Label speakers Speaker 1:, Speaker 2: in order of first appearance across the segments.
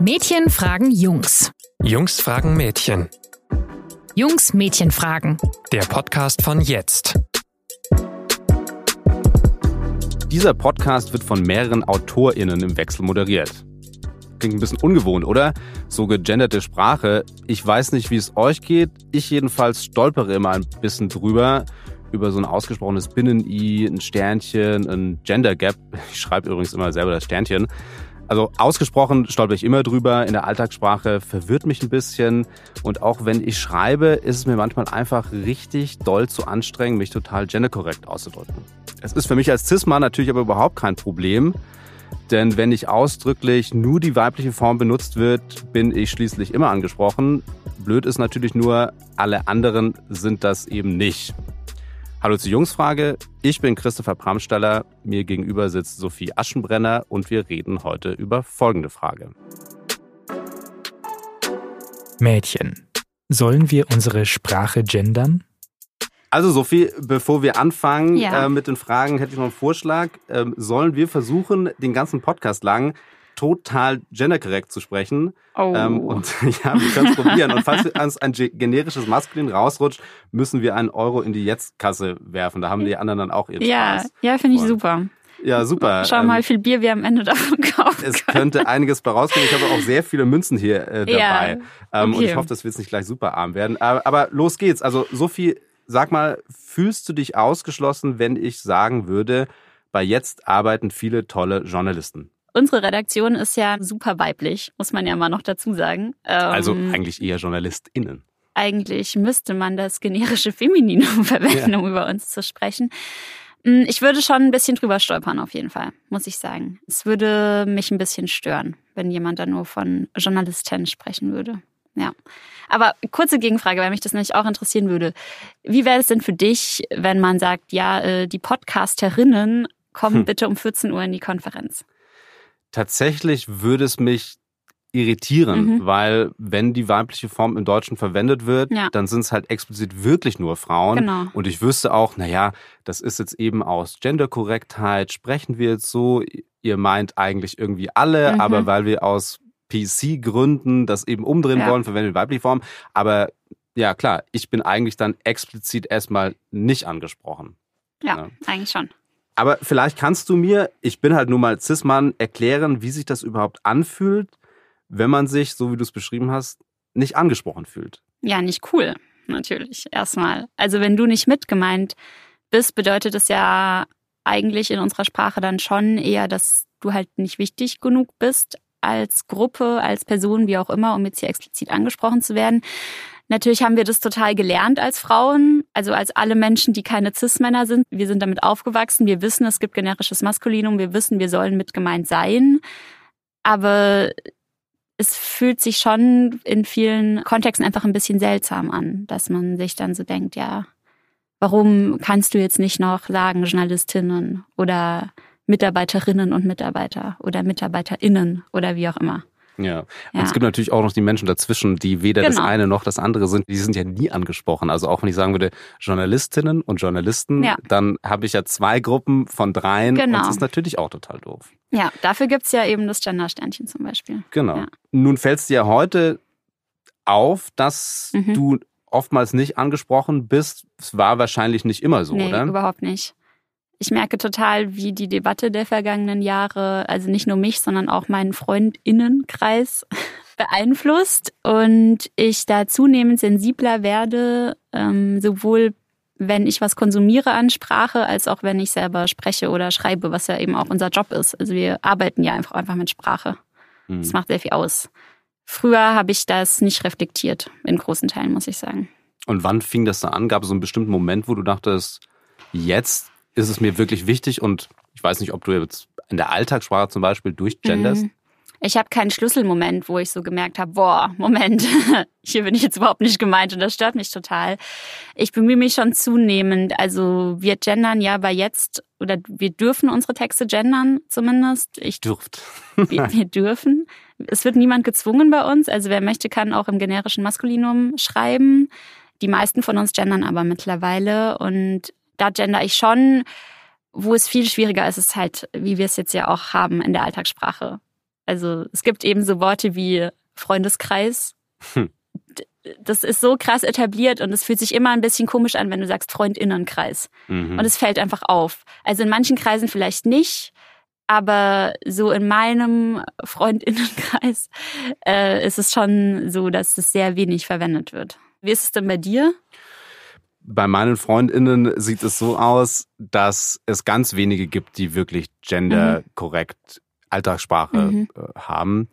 Speaker 1: Mädchen fragen Jungs.
Speaker 2: Jungs fragen Mädchen.
Speaker 1: Jungs Mädchen fragen.
Speaker 2: Der Podcast von jetzt.
Speaker 3: Dieser Podcast wird von mehreren AutorInnen im Wechsel moderiert. Klingt ein bisschen ungewohnt, oder? So gegenderte Sprache. Ich weiß nicht, wie es euch geht. Ich jedenfalls stolpere immer ein bisschen drüber. Über so ein ausgesprochenes Binnen-I, ein Sternchen, ein Gender Gap. Ich schreibe übrigens immer selber das Sternchen. Also ausgesprochen stolper ich immer drüber. In der Alltagssprache verwirrt mich ein bisschen. Und auch wenn ich schreibe, ist es mir manchmal einfach richtig doll zu anstrengend, mich total genderkorrekt auszudrücken. Es ist für mich als Cis-Mann natürlich aber überhaupt kein Problem. Denn wenn nicht ausdrücklich nur die weibliche Form benutzt wird, bin ich schließlich immer angesprochen. Blöd ist natürlich nur, alle anderen sind das eben nicht. Hallo zur Jungsfrage. Ich bin Christopher Bramsteller. Mir gegenüber sitzt Sophie Aschenbrenner und wir reden heute über folgende Frage.
Speaker 2: Mädchen. Sollen wir unsere Sprache gendern?
Speaker 3: Also Sophie, bevor wir anfangen
Speaker 4: Ja.
Speaker 3: äh, mit den Fragen, hätte ich noch einen Vorschlag. Ähm, sollen wir versuchen, den ganzen Podcast lang total genderkorrekt zu sprechen?
Speaker 4: Oh.
Speaker 3: Ähm, und ja, wir können es probieren. Und falls uns ein ge- generisches Maskulin rausrutscht, müssen wir einen Euro in die Jetzt-Kasse werfen. Da haben die anderen dann auch ihren
Speaker 4: ja,
Speaker 3: Spaß.
Speaker 4: ja, finde ich
Speaker 3: Voll.
Speaker 4: super.
Speaker 3: Ja, super.
Speaker 4: Schau
Speaker 3: Ähm,
Speaker 4: mal, wie viel Bier wir am Ende davon kaufen
Speaker 3: es
Speaker 4: können.
Speaker 3: könnte einiges bei rauskommen. Ich habe auch sehr viele Münzen hier äh, dabei.
Speaker 4: Ja,
Speaker 3: ähm, Und
Speaker 4: okay.
Speaker 3: ich hoffe, dass wir jetzt nicht gleich super arm werden. Aber, aber los geht's. Also Sophie, sag mal, fühlst du dich ausgeschlossen, wenn ich sagen würde, bei jetzt arbeiten viele tolle Journalisten?
Speaker 4: Unsere Redaktion ist ja super weiblich, muss man ja mal noch dazu sagen. Ähm,
Speaker 3: Also eigentlich eher JournalistInnen.
Speaker 4: eigentlich müsste man das generische Femininum verwenden, um über uns zu sprechen. Mm, Ich würde schon ein bisschen drüber stolpern, auf jeden Fall, muss ich sagen. Es würde mich ein bisschen stören, wenn jemand da nur von Journalistin sprechen würde. Ja. Aber kurze Gegenfrage, weil mich das nämlich auch interessieren würde. Wie wäre es denn für dich, wenn man sagt, ja, äh, die Podcasterinnen kommen
Speaker 3: Hm.
Speaker 4: bitte um 14 Uhr in die Konferenz?
Speaker 3: Tatsächlich würde es mich irritieren,
Speaker 4: Mhm.
Speaker 3: weil wenn die weibliche Form im Deutschen verwendet wird,
Speaker 4: Ja.
Speaker 3: dann sind es halt explizit wirklich nur Frauen.
Speaker 4: Genau.
Speaker 3: Und ich wüsste auch, naja, das ist jetzt eben aus Genderkorrektheit, sprechen wir jetzt so, ihr meint eigentlich irgendwie alle,
Speaker 4: Mhm.
Speaker 3: aber weil wir aus PC-Gründen das eben umdrehen
Speaker 4: Ja.
Speaker 3: wollen, verwenden wir weibliche Form. Aber ja, klar, ich bin eigentlich dann explizit erstmal nicht angesprochen.
Speaker 4: Ja,
Speaker 3: Ja.
Speaker 4: eigentlich schon.
Speaker 3: Aber vielleicht kannst du mir, ich bin halt nun mal Cis-Mann, erklären, wie sich das überhaupt anfühlt, wenn man sich, so wie du es beschrieben hast, nicht angesprochen fühlt.
Speaker 4: Ja, nicht cool, natürlich, erstmal. Also wenn du nicht mitgemeint bist, bedeutet es ja eigentlich in unserer Sprache dann schon eher, dass du halt nicht wichtig genug bist als Gruppe, als Person, wie auch immer, um jetzt hier explizit angesprochen zu werden. Natürlich haben wir das total gelernt als Frauen, also als alle Menschen, die keine Cis-Männer sind. Wir sind damit aufgewachsen. Wir wissen, es gibt generisches Maskulinum. Wir wissen, wir sollen mitgemeint sein. Aber es fühlt sich schon in vielen Kontexten einfach ein bisschen seltsam an, dass man sich dann so denkt, ja, warum kannst du jetzt nicht noch sagen Journalistinnen oder Mitarbeiterinnen und Mitarbeiter oder MitarbeiterInnen oder wie auch immer.
Speaker 3: Ja. Und
Speaker 4: Ja.
Speaker 3: es gibt natürlich auch noch die Menschen dazwischen, die weder das
Speaker 4: Genau.
Speaker 3: eine noch das andere sind. Die sind ja nie angesprochen. Also auch wenn ich sagen würde, Journalistinnen und Journalisten,
Speaker 4: Ja.
Speaker 3: dann habe ich ja zwei Gruppen von dreien.
Speaker 4: Genau.
Speaker 3: Und das ist natürlich auch total doof.
Speaker 4: Ja, dafür gibt's ja eben das Gender-Sternchen zum Beispiel.
Speaker 3: Genau.
Speaker 4: Ja.
Speaker 3: Nun fällt es dir ja heute auf, dass
Speaker 4: Mhm.
Speaker 3: du oftmals nicht angesprochen bist. Es war wahrscheinlich nicht immer so,
Speaker 4: nee,
Speaker 3: oder?
Speaker 4: überhaupt nicht. Ich merke total, wie die Debatte der vergangenen Jahre, also nicht nur mich, sondern auch meinen Freundinnenkreis beeinflusst und ich da zunehmend sensibler werde, ähm, sowohl wenn ich was konsumiere an Sprache, als auch wenn ich selber spreche oder schreibe, was ja eben auch unser Job ist. Also wir arbeiten ja einfach, einfach mit Sprache.
Speaker 3: Hm.
Speaker 4: Das macht sehr viel aus. Früher habe ich das nicht reflektiert, in großen Teilen, muss ich sagen.
Speaker 3: Und wann fing das da an? Gab es so einen bestimmten Moment, wo du dachtest, jetzt ist es mir wirklich wichtig und ich weiß nicht, ob du jetzt in der Alltagssprache zum Beispiel durchgenderst.
Speaker 4: Mhm. Ich habe keinen Schlüsselmoment, wo ich so gemerkt habe, boah, Moment, hier bin ich jetzt überhaupt nicht gemeint und das stört mich total. Ich bemühe mich schon zunehmend. Also wir gendern ja bei jetzt oder wir dürfen unsere Texte gendern zumindest. Ich
Speaker 3: Dürft.
Speaker 4: wir, wir dürfen. Es wird niemand gezwungen bei uns. Also wer möchte, kann auch im generischen Maskulinum schreiben. Die meisten von uns gendern aber mittlerweile und da gender ich schon. Wo es viel schwieriger ist, ist halt, wie wir es jetzt ja auch haben in der Alltagssprache. Also es gibt eben so Worte wie Freundeskreis.
Speaker 3: Hm.
Speaker 4: Das ist so krass etabliert und es fühlt sich immer ein bisschen komisch an, wenn du sagst Freundinnenkreis.
Speaker 3: Mhm.
Speaker 4: Und es fällt einfach auf. Also in manchen Kreisen vielleicht nicht, aber so in meinem Freundinnenkreis äh, ist es schon so, dass es sehr wenig verwendet wird. Wie ist es denn bei dir?
Speaker 3: Bei meinen Freundinnen sieht es so aus, dass es ganz wenige gibt, die wirklich genderkorrekt Alltagssprache
Speaker 4: Mhm.
Speaker 3: äh, haben.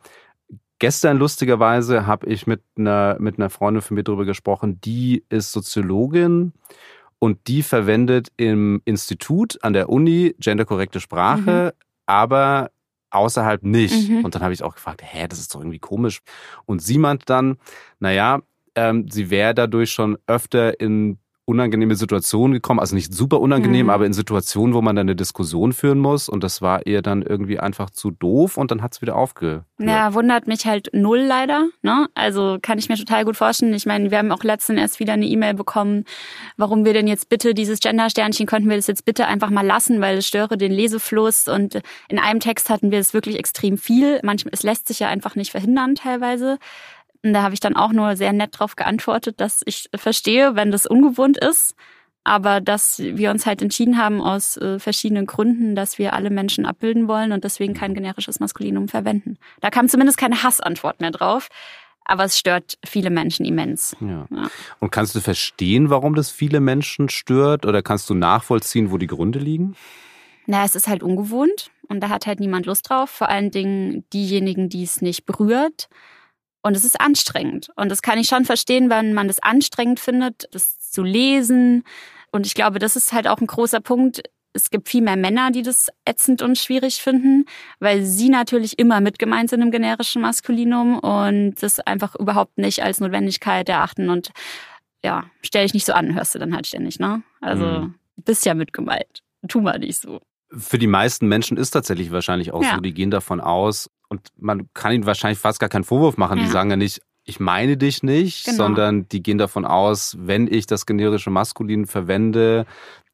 Speaker 3: Gestern lustigerweise habe ich mit einer, mit einer Freundin von mir darüber gesprochen, die ist Soziologin und die verwendet im Institut an der Uni genderkorrekte Sprache, aber außerhalb nicht.
Speaker 4: Mhm.
Speaker 3: Und dann habe ich auch gefragt, hä, das ist doch irgendwie komisch. Und sie meint dann, naja, ähm, sie wäre dadurch schon öfter in unangenehme Situationen gekommen, also nicht super unangenehm,
Speaker 4: Mhm.
Speaker 3: aber in Situationen, wo man dann eine Diskussion führen muss und das war ihr dann irgendwie einfach zu doof und dann hat es wieder aufgehört.
Speaker 4: Ja, wundert mich halt null leider. Ne? Also kann ich mir total gut vorstellen. Ich meine, wir haben auch letztens erst wieder eine E-Mail bekommen, warum wir denn jetzt bitte dieses Gender-Sternchen, könnten wir das jetzt bitte einfach mal lassen, weil es störe den Lesefluss. Und in einem Text hatten wir es wirklich extrem viel. Manchmal, es lässt sich ja einfach nicht verhindern teilweise. Und da habe ich dann auch nur sehr nett drauf geantwortet, dass ich verstehe, wenn das ungewohnt ist. Aber dass wir uns halt entschieden haben aus äh, verschiedenen Gründen, dass wir alle Menschen abbilden wollen und deswegen kein generisches Maskulinum verwenden. Da kam zumindest keine Hassantwort mehr drauf. Aber es stört viele Menschen immens.
Speaker 3: Ja.
Speaker 4: Ja.
Speaker 3: Und kannst du verstehen, warum das viele Menschen stört oder kannst du nachvollziehen, wo die Gründe liegen?
Speaker 4: Na, es ist halt ungewohnt und da hat halt niemand Lust drauf. Vor allen Dingen diejenigen, die es nicht berührt. Und es ist anstrengend. Und das kann ich schon verstehen, wenn man das anstrengend findet, das zu lesen. Und ich glaube, das ist halt auch ein großer Punkt. Es gibt viel mehr Männer, die das ätzend und schwierig finden, weil sie natürlich immer mit gemeint sind im generischen Maskulinum und das einfach überhaupt nicht als Notwendigkeit erachten. Und ja, stell dich nicht so an, hörst du dann halt ständig, ne? Also,
Speaker 3: Mhm.
Speaker 4: bist ja mit gemeint. Tu mal nicht so.
Speaker 3: Für die meisten Menschen ist tatsächlich wahrscheinlich auch
Speaker 4: Ja.
Speaker 3: so, die gehen davon aus und man kann ihnen wahrscheinlich fast gar keinen Vorwurf machen. Die
Speaker 4: Ja.
Speaker 3: sagen ja nicht, ich meine dich nicht,
Speaker 4: Genau.
Speaker 3: sondern die gehen davon aus, wenn ich das generische Maskulin verwende,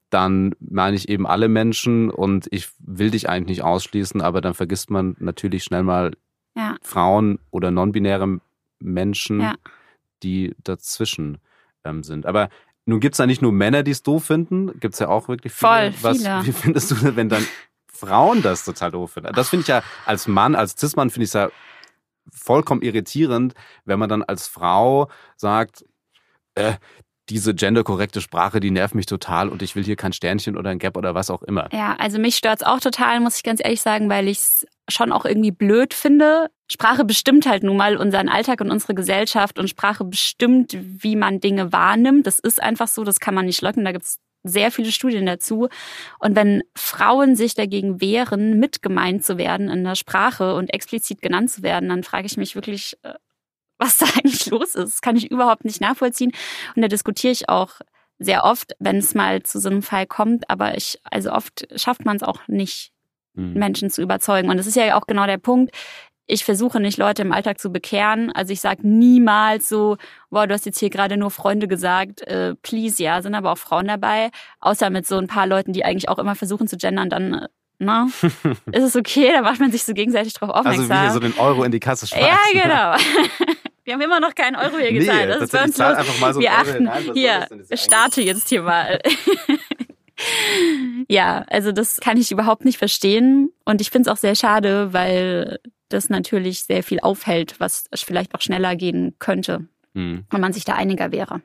Speaker 3: dann meine ich eben alle Menschen und ich will dich eigentlich nicht ausschließen, aber dann vergisst man natürlich schnell mal
Speaker 4: Ja.
Speaker 3: Frauen oder non-binäre Menschen,
Speaker 4: Ja.
Speaker 3: die dazwischen ähm, sind. Aber nun gibt's ja nicht nur Männer, die es doof finden, gibt's ja auch wirklich viele.
Speaker 4: Voll,
Speaker 3: Was,
Speaker 4: viele.
Speaker 3: Wie findest du, wenn dann Frauen das total doof finden? Das finde ich ja als Mann, als Cis-Mann finde ich es ja vollkommen irritierend, wenn man dann als Frau sagt, äh, diese genderkorrekte Sprache, die nervt mich total und ich will hier kein Sternchen oder ein Gap oder was auch immer.
Speaker 4: Ja, also mich stört's auch total, muss ich ganz ehrlich sagen, weil ich's schon auch irgendwie blöd finde. Sprache bestimmt halt nun mal unseren Alltag und unsere Gesellschaft und Sprache bestimmt, wie man Dinge wahrnimmt. Das ist einfach so, das kann man nicht leugnen. Da gibt's sehr viele Studien dazu. Und wenn Frauen sich dagegen wehren, mitgemeint zu werden in der Sprache und explizit genannt zu werden, dann frage ich mich wirklich, äh, was da eigentlich los ist. Das kann ich überhaupt nicht nachvollziehen. Und da diskutiere ich auch sehr oft, wenn es mal zu so einem Fall kommt. Aber ich, also oft schafft man es auch nicht,
Speaker 3: Hm.
Speaker 4: Menschen zu überzeugen. Und das ist ja auch genau der Punkt. Ich versuche nicht, Leute im Alltag zu bekehren. Also ich sage niemals so, boah, du hast jetzt hier gerade nur Freunde gesagt, äh, please, ja, sind aber auch Frauen dabei. Außer mit so ein paar Leuten, die eigentlich auch immer versuchen zu gendern, dann, äh, na, ist es okay, da macht man sich so gegenseitig drauf
Speaker 3: Also
Speaker 4: aufmerksam.
Speaker 3: wie hier so den Euro in die Kasse schmeißen.
Speaker 4: ja, genau. Wir haben immer noch keinen Euro hier
Speaker 3: Nee,
Speaker 4: gezahlt. Das ist bei uns los.
Speaker 3: einfach mal so
Speaker 4: Wir achten.
Speaker 3: soll
Speaker 4: Hier, starte jetzt hier mal. ja, also das kann ich überhaupt nicht verstehen. Und ich finde es auch sehr schade, weil das natürlich sehr viel aufhält, was vielleicht auch schneller gehen könnte,
Speaker 3: Hm.
Speaker 4: wenn man sich da einiger wäre.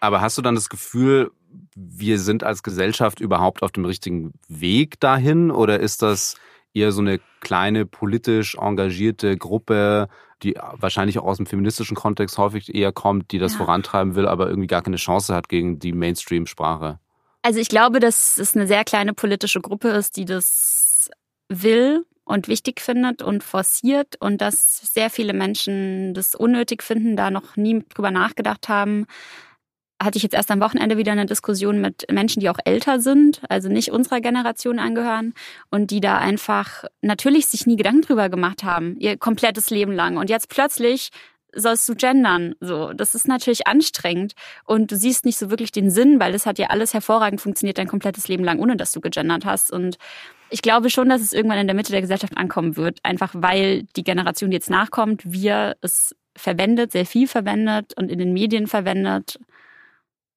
Speaker 3: Aber hast du dann das Gefühl, wir sind als Gesellschaft überhaupt auf dem richtigen Weg dahin? Oder ist das eher so eine kleine politisch engagierte Gruppe, die wahrscheinlich auch aus dem feministischen Kontext häufig eher kommt, die das
Speaker 4: Ja.
Speaker 3: vorantreiben will, aber irgendwie gar keine Chance hat gegen die Mainstream-Sprache?
Speaker 4: Also ich glaube, dass es eine sehr kleine politische Gruppe ist, die das will und wichtig findet und forciert und dass sehr viele Menschen das unnötig finden, da noch nie drüber nachgedacht haben. Hatte ich jetzt erst am Wochenende wieder eine Diskussion mit Menschen, die auch älter sind, also nicht unserer Generation angehören und die da einfach natürlich sich nie Gedanken drüber gemacht haben, ihr komplettes Leben lang. Und jetzt plötzlich sollst du gendern. So, das ist natürlich anstrengend und du siehst nicht so wirklich den Sinn, weil es hat ja alles hervorragend funktioniert dein komplettes Leben lang, ohne dass du gegendert hast. Und Ich glaube schon, dass es irgendwann in der Mitte der Gesellschaft ankommen wird, einfach weil die Generation, die jetzt nachkommt, wir es verwendet, sehr viel verwendet und in den Medien verwendet.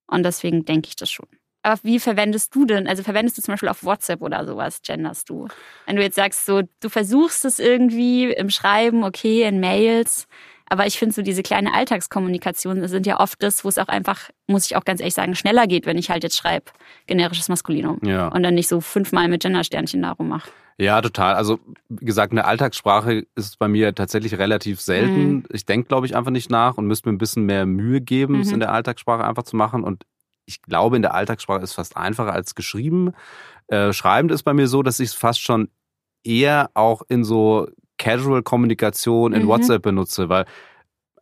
Speaker 4: Und deswegen denke ich das schon. Aber wie verwendest du denn? Also verwendest du zum Beispiel auf WhatsApp oder sowas, genderst du? Wenn du jetzt sagst, so, du versuchst es irgendwie im Schreiben, okay, in Mails, aber ich finde so diese kleine Alltagskommunikation sind ja oft das, wo es auch einfach, muss ich auch ganz ehrlich sagen, schneller geht, wenn ich halt jetzt schreibe, generisches Maskulinum.
Speaker 3: Ja.
Speaker 4: Und dann nicht so fünfmal mit Gendersternchen darum mache.
Speaker 3: Ja, total. Also, wie gesagt, eine Alltagssprache ist bei mir tatsächlich relativ selten.
Speaker 4: Mhm.
Speaker 3: Ich denke, glaube ich, einfach nicht nach und müsste mir ein bisschen mehr Mühe geben, es
Speaker 4: Mhm.
Speaker 3: in der Alltagssprache einfach zu machen. Und ich glaube, in der Alltagssprache ist es fast einfacher als geschrieben. Äh, schreibend ist bei mir so, dass ich es fast schon eher auch in so Casual-Kommunikation in
Speaker 4: Mhm.
Speaker 3: WhatsApp benutze, weil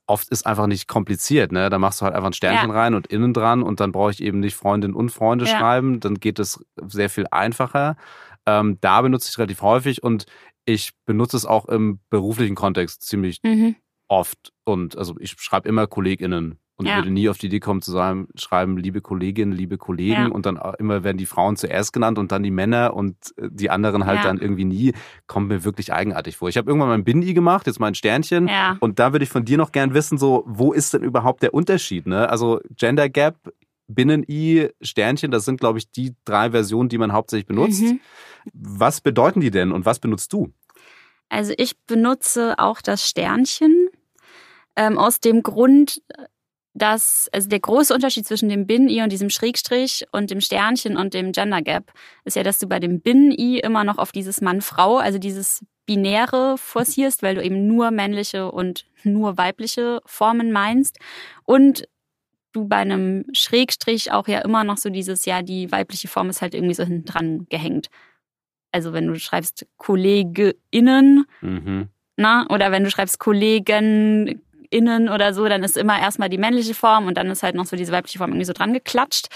Speaker 3: oft ist einfach nicht kompliziert, ne? Da machst du halt einfach ein Sternchen rein und innen dran und dann brauche ich eben nicht Freundin und Freunde
Speaker 4: Ja.
Speaker 3: schreiben. Dann geht es sehr viel einfacher. Ähm, da benutze ich es relativ häufig und ich benutze es auch im beruflichen Kontext ziemlich
Speaker 4: Mhm.
Speaker 3: oft. Und also ich schreibe immer KollegInnen und
Speaker 4: Ja.
Speaker 3: würde nie auf die Idee kommen zu sagen, schreiben liebe Kolleginnen, liebe Kollegen
Speaker 4: Ja.
Speaker 3: und dann auch immer werden die Frauen zuerst genannt und dann die Männer und äh, die anderen halt
Speaker 4: Ja.
Speaker 3: dann irgendwie nie. Kommt mir wirklich eigenartig vor. Ich habe irgendwann mein Bindi gemacht, jetzt mein Sternchen. Und da würde ich von dir noch gern wissen, so, wo ist denn überhaupt der Unterschied? Ne? Also Gender Gap, Binnen-I, Sternchen, das sind, glaube ich, die drei Versionen, die man hauptsächlich benutzt.
Speaker 4: Mhm.
Speaker 3: Was bedeuten die denn und was benutzt du?
Speaker 4: Also ich benutze auch das Sternchen ähm, aus dem Grund, dass also der große Unterschied zwischen dem Bin-I und diesem Schrägstrich und dem Sternchen und dem Gender Gap ist ja, dass du bei dem Bin-I immer noch auf dieses Mann-Frau, also dieses Binäre forcierst, weil du eben nur männliche und nur weibliche Formen meinst und du bei einem Schrägstrich auch ja immer noch so dieses, ja, die weibliche Form ist halt irgendwie so hinten dran gehängt. Also wenn du schreibst KollegInnen,
Speaker 3: Mhm.
Speaker 4: na, oder wenn du schreibst KollegenInnen oder so, dann ist immer erstmal die männliche Form und dann ist halt noch so diese weibliche Form irgendwie so dran geklatscht.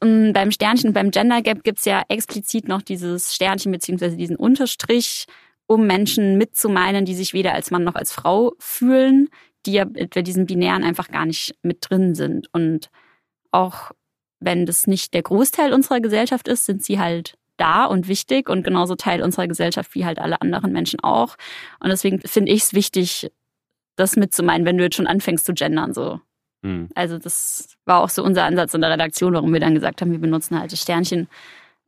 Speaker 4: Und beim Sternchen beim Gender Gap gibt's ja explizit noch dieses Sternchen beziehungsweise diesen Unterstrich, um Menschen mitzumeinen, die sich weder als Mann noch als Frau fühlen, die ja bei diesen Binären einfach gar nicht mit drin sind. Und auch wenn das nicht der Großteil unserer Gesellschaft ist, sind sie halt da und wichtig und genauso Teil unserer Gesellschaft wie halt alle anderen Menschen auch. Und deswegen finde ich es wichtig, das mitzumeinen, wenn du jetzt schon anfängst zu gendern. So.
Speaker 3: Mhm.
Speaker 4: Also das war auch so unser Ansatz in der Redaktion, warum wir dann gesagt haben, wir benutzen halt das Sternchen.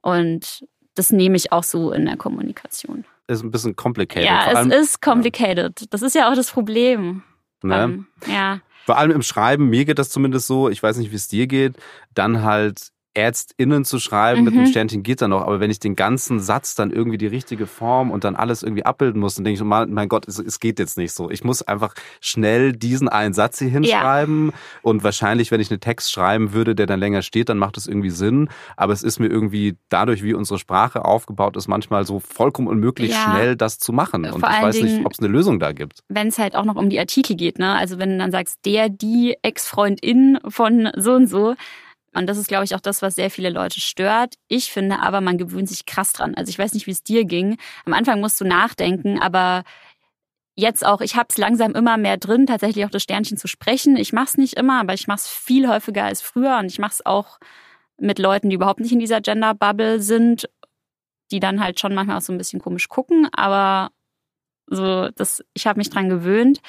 Speaker 4: Und das nehme ich auch so in der Kommunikation.
Speaker 3: Ist ein bisschen complicated.
Speaker 4: ja,
Speaker 3: vor,
Speaker 4: es
Speaker 3: allem,
Speaker 4: ist complicated. Das ist ja auch das Problem.
Speaker 3: ne?
Speaker 4: Ähm, ja.
Speaker 3: vor allem im Schreiben, mir geht das zumindest so, ich weiß nicht, wie es dir geht, dann halt ÄrztInnen zu schreiben mit einem
Speaker 4: Mhm.
Speaker 3: Sternchen geht dann noch, aber wenn ich den ganzen Satz dann irgendwie die richtige Form und dann alles irgendwie abbilden muss, dann denke ich, mein Gott, es, es geht jetzt nicht so. Ich muss einfach schnell diesen einen Satz hier hinschreiben und wahrscheinlich, wenn ich einen Text schreiben würde, der dann länger steht, dann macht es irgendwie Sinn, aber es ist mir irgendwie dadurch, wie unsere Sprache aufgebaut ist, manchmal so vollkommen unmöglich,
Speaker 4: Ja.
Speaker 3: schnell das zu machen und
Speaker 4: Vor
Speaker 3: ich weiß nicht,
Speaker 4: Dingen-
Speaker 3: ob es eine Lösung da gibt.
Speaker 4: wenn es halt auch noch um die Artikel geht, ne? Also wenn du dann sagst, der, die Ex-Freundin von so und so. Und das ist, glaube ich, auch das, was sehr viele Leute stört. Ich finde aber, man gewöhnt sich krass dran. Also ich weiß nicht, wie es dir ging. Am Anfang musst du nachdenken, aber jetzt auch, ich habe es langsam immer mehr drin, tatsächlich auch das Sternchen zu sprechen. Ich mache es nicht immer, aber ich mache es viel häufiger als früher und ich mache es auch mit Leuten, die überhaupt nicht in dieser Gender-Bubble sind, die dann halt schon manchmal auch so ein bisschen komisch gucken, aber so, das, ich habe mich dran gewöhnt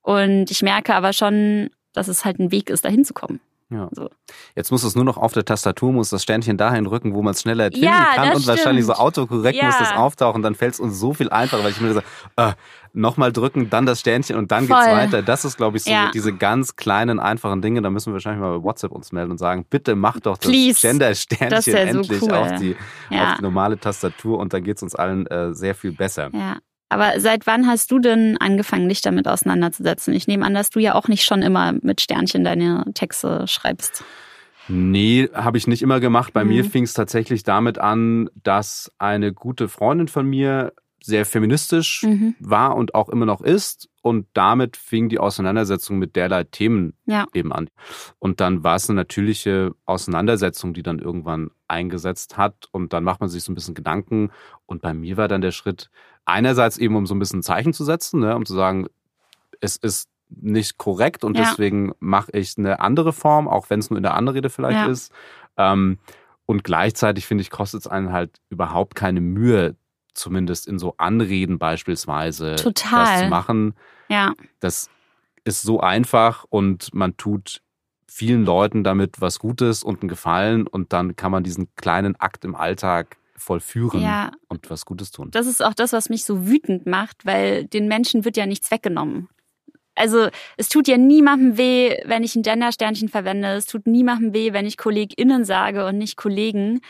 Speaker 4: und ich merke aber schon, dass es halt ein Weg ist, dahin zu kommen.
Speaker 3: Ja.
Speaker 4: So.
Speaker 3: Jetzt muss es nur noch auf der Tastatur, muss das Sternchen dahin rücken, wo man es schneller finden
Speaker 4: Ja,
Speaker 3: kann und wahrscheinlich so
Speaker 4: stimmt.
Speaker 3: autokorrekt
Speaker 4: Ja.
Speaker 3: muss das auftauchen, dann fällt es uns so viel einfacher, weil ich mir so, äh, nochmal drücken, dann das Sternchen und dann
Speaker 4: Voll.
Speaker 3: geht's weiter. Das ist, glaube ich, so
Speaker 4: Ja.
Speaker 3: diese ganz kleinen, einfachen Dinge. Da müssen wir wahrscheinlich mal bei WhatsApp uns melden und sagen, bitte mach doch das Gender-Sternchen
Speaker 4: wär so
Speaker 3: endlich
Speaker 4: cool.
Speaker 3: auf, die, auf die normale Tastatur und dann geht's uns allen äh, sehr viel besser.
Speaker 4: Ja. Aber seit wann hast du denn angefangen, dich damit auseinanderzusetzen? Ich nehme an, dass du ja auch nicht schon immer mit Sternchen deine Texte schreibst.
Speaker 3: Nee, habe ich nicht immer gemacht. Bei
Speaker 4: Mhm.
Speaker 3: mir fing es tatsächlich damit an, dass eine gute Freundin von mir sehr feministisch
Speaker 4: Mhm.
Speaker 3: war und auch immer noch ist. Und damit fing die Auseinandersetzung mit derlei Themen
Speaker 4: Ja.
Speaker 3: eben an. Und dann war es eine natürliche Auseinandersetzung, die dann irgendwann eingesetzt hat. Und dann macht man sich so ein bisschen Gedanken. Und bei mir war dann der Schritt, einerseits eben, um so ein bisschen ein Zeichen zu setzen, ne, um zu sagen, es ist nicht korrekt und
Speaker 4: Ja.
Speaker 3: deswegen mache ich eine andere Form, auch wenn es nur in der Anrede vielleicht
Speaker 4: Ja.
Speaker 3: ist. Ähm, Und gleichzeitig finde ich, kostet es einen halt überhaupt keine Mühe, zumindest in so Anreden beispielsweise
Speaker 4: Total.
Speaker 3: das zu machen.
Speaker 4: Ja,
Speaker 3: Das ist so einfach und man tut vielen Leuten damit was Gutes und einen Gefallen und dann kann man diesen kleinen Akt im Alltag vollführen
Speaker 4: Ja.
Speaker 3: und was Gutes tun.
Speaker 4: das ist auch das, was mich so wütend macht, weil den Menschen wird ja nichts weggenommen. Also es tut ja niemandem weh, wenn ich ein Gender-Sternchen verwende. Es tut niemandem weh, wenn ich KollegInnen sage und nicht Kollegen.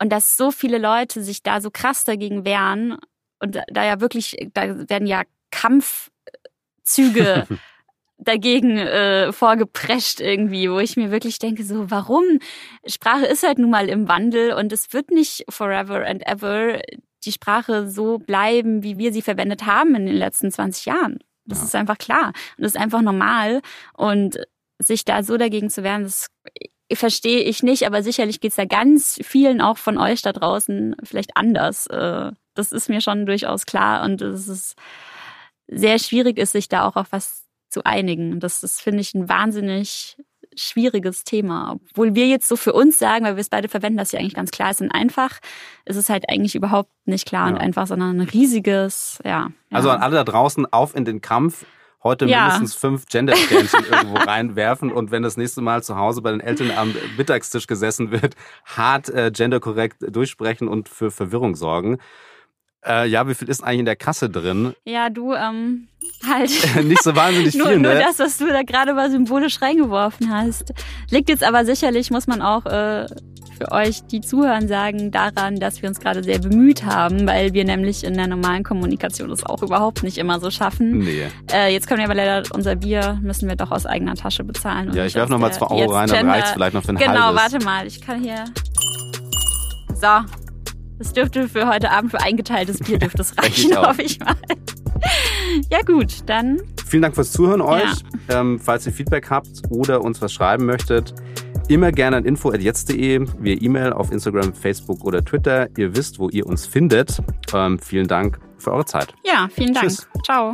Speaker 4: Und dass so viele Leute sich da so krass dagegen wehren und da- ja wirklich, da werden ja Kampfzüge dagegen äh, vorgeprescht irgendwie, wo ich mir wirklich denke, so warum? Sprache ist halt nun mal im Wandel und es wird nicht forever and ever die Sprache so bleiben, wie wir sie verwendet haben in den letzten 20 Jahren. Das
Speaker 3: Ja.
Speaker 4: ist einfach klar und das ist einfach normal und sich da so dagegen zu wehren, das verstehe ich nicht, aber sicherlich geht's da ganz vielen auch von euch da draußen vielleicht anders. Äh, Das ist mir schon durchaus klar und es ist sehr schwierig ist, sich da auch auf was zu einigen. Das ist, finde ich, ein wahnsinnig schwieriges Thema. Obwohl wir jetzt so für uns sagen, weil wir es beide verwenden, dass ja eigentlich ganz klar ist und einfach, ist es halt eigentlich überhaupt nicht klar und
Speaker 3: Ja.
Speaker 4: einfach, sondern ein riesiges, ja.
Speaker 3: Also an alle da draußen auf in den Kampf. Heute
Speaker 4: Ja.
Speaker 3: mindestens fünf Gender-Sternchen irgendwo reinwerfen und wenn das nächste Mal zu Hause bei den Eltern am Mittagstisch gesessen wird, hart äh, genderkorrekt durchsprechen und für Verwirrung sorgen. Äh, ja, wie viel ist eigentlich in der Kasse drin?
Speaker 4: Ja, du, ähm, halt.
Speaker 3: Nicht so wahnsinnig
Speaker 4: nur,
Speaker 3: viel,
Speaker 4: nur
Speaker 3: ne?
Speaker 4: das, was du da gerade mal symbolisch reingeworfen hast. Liegt jetzt aber sicherlich, muss man auch äh, für euch, die zuhören, sagen, daran, dass wir uns gerade sehr bemüht haben, weil wir nämlich in der normalen Kommunikation das auch überhaupt nicht immer so schaffen.
Speaker 3: Nee.
Speaker 4: Äh, jetzt können wir aber leider unser Bier, müssen wir doch aus eigener Tasche bezahlen.
Speaker 3: Ja, ich werf
Speaker 4: aus
Speaker 3: noch mal
Speaker 4: der
Speaker 3: zwei Euro rein, dann reicht's vielleicht noch für ein
Speaker 4: Genau,
Speaker 3: halbes.
Speaker 4: warte mal, ich kann hier... So, das dürfte für heute Abend für eingeteiltes Bier dürfte
Speaker 3: ich
Speaker 4: reichen, hoffe ich mal. Ja gut, dann
Speaker 3: Vielen Dank fürs Zuhören euch. Ähm, falls ihr Feedback habt oder uns was schreiben möchtet, immer gerne an info.jetzt.de, via E-Mail, auf Instagram, Facebook oder Twitter. Ihr wisst, wo ihr uns findet. Ähm, vielen Dank für eure Zeit.
Speaker 4: ja, vielen Dank.
Speaker 3: Tschüss.
Speaker 4: Ciao.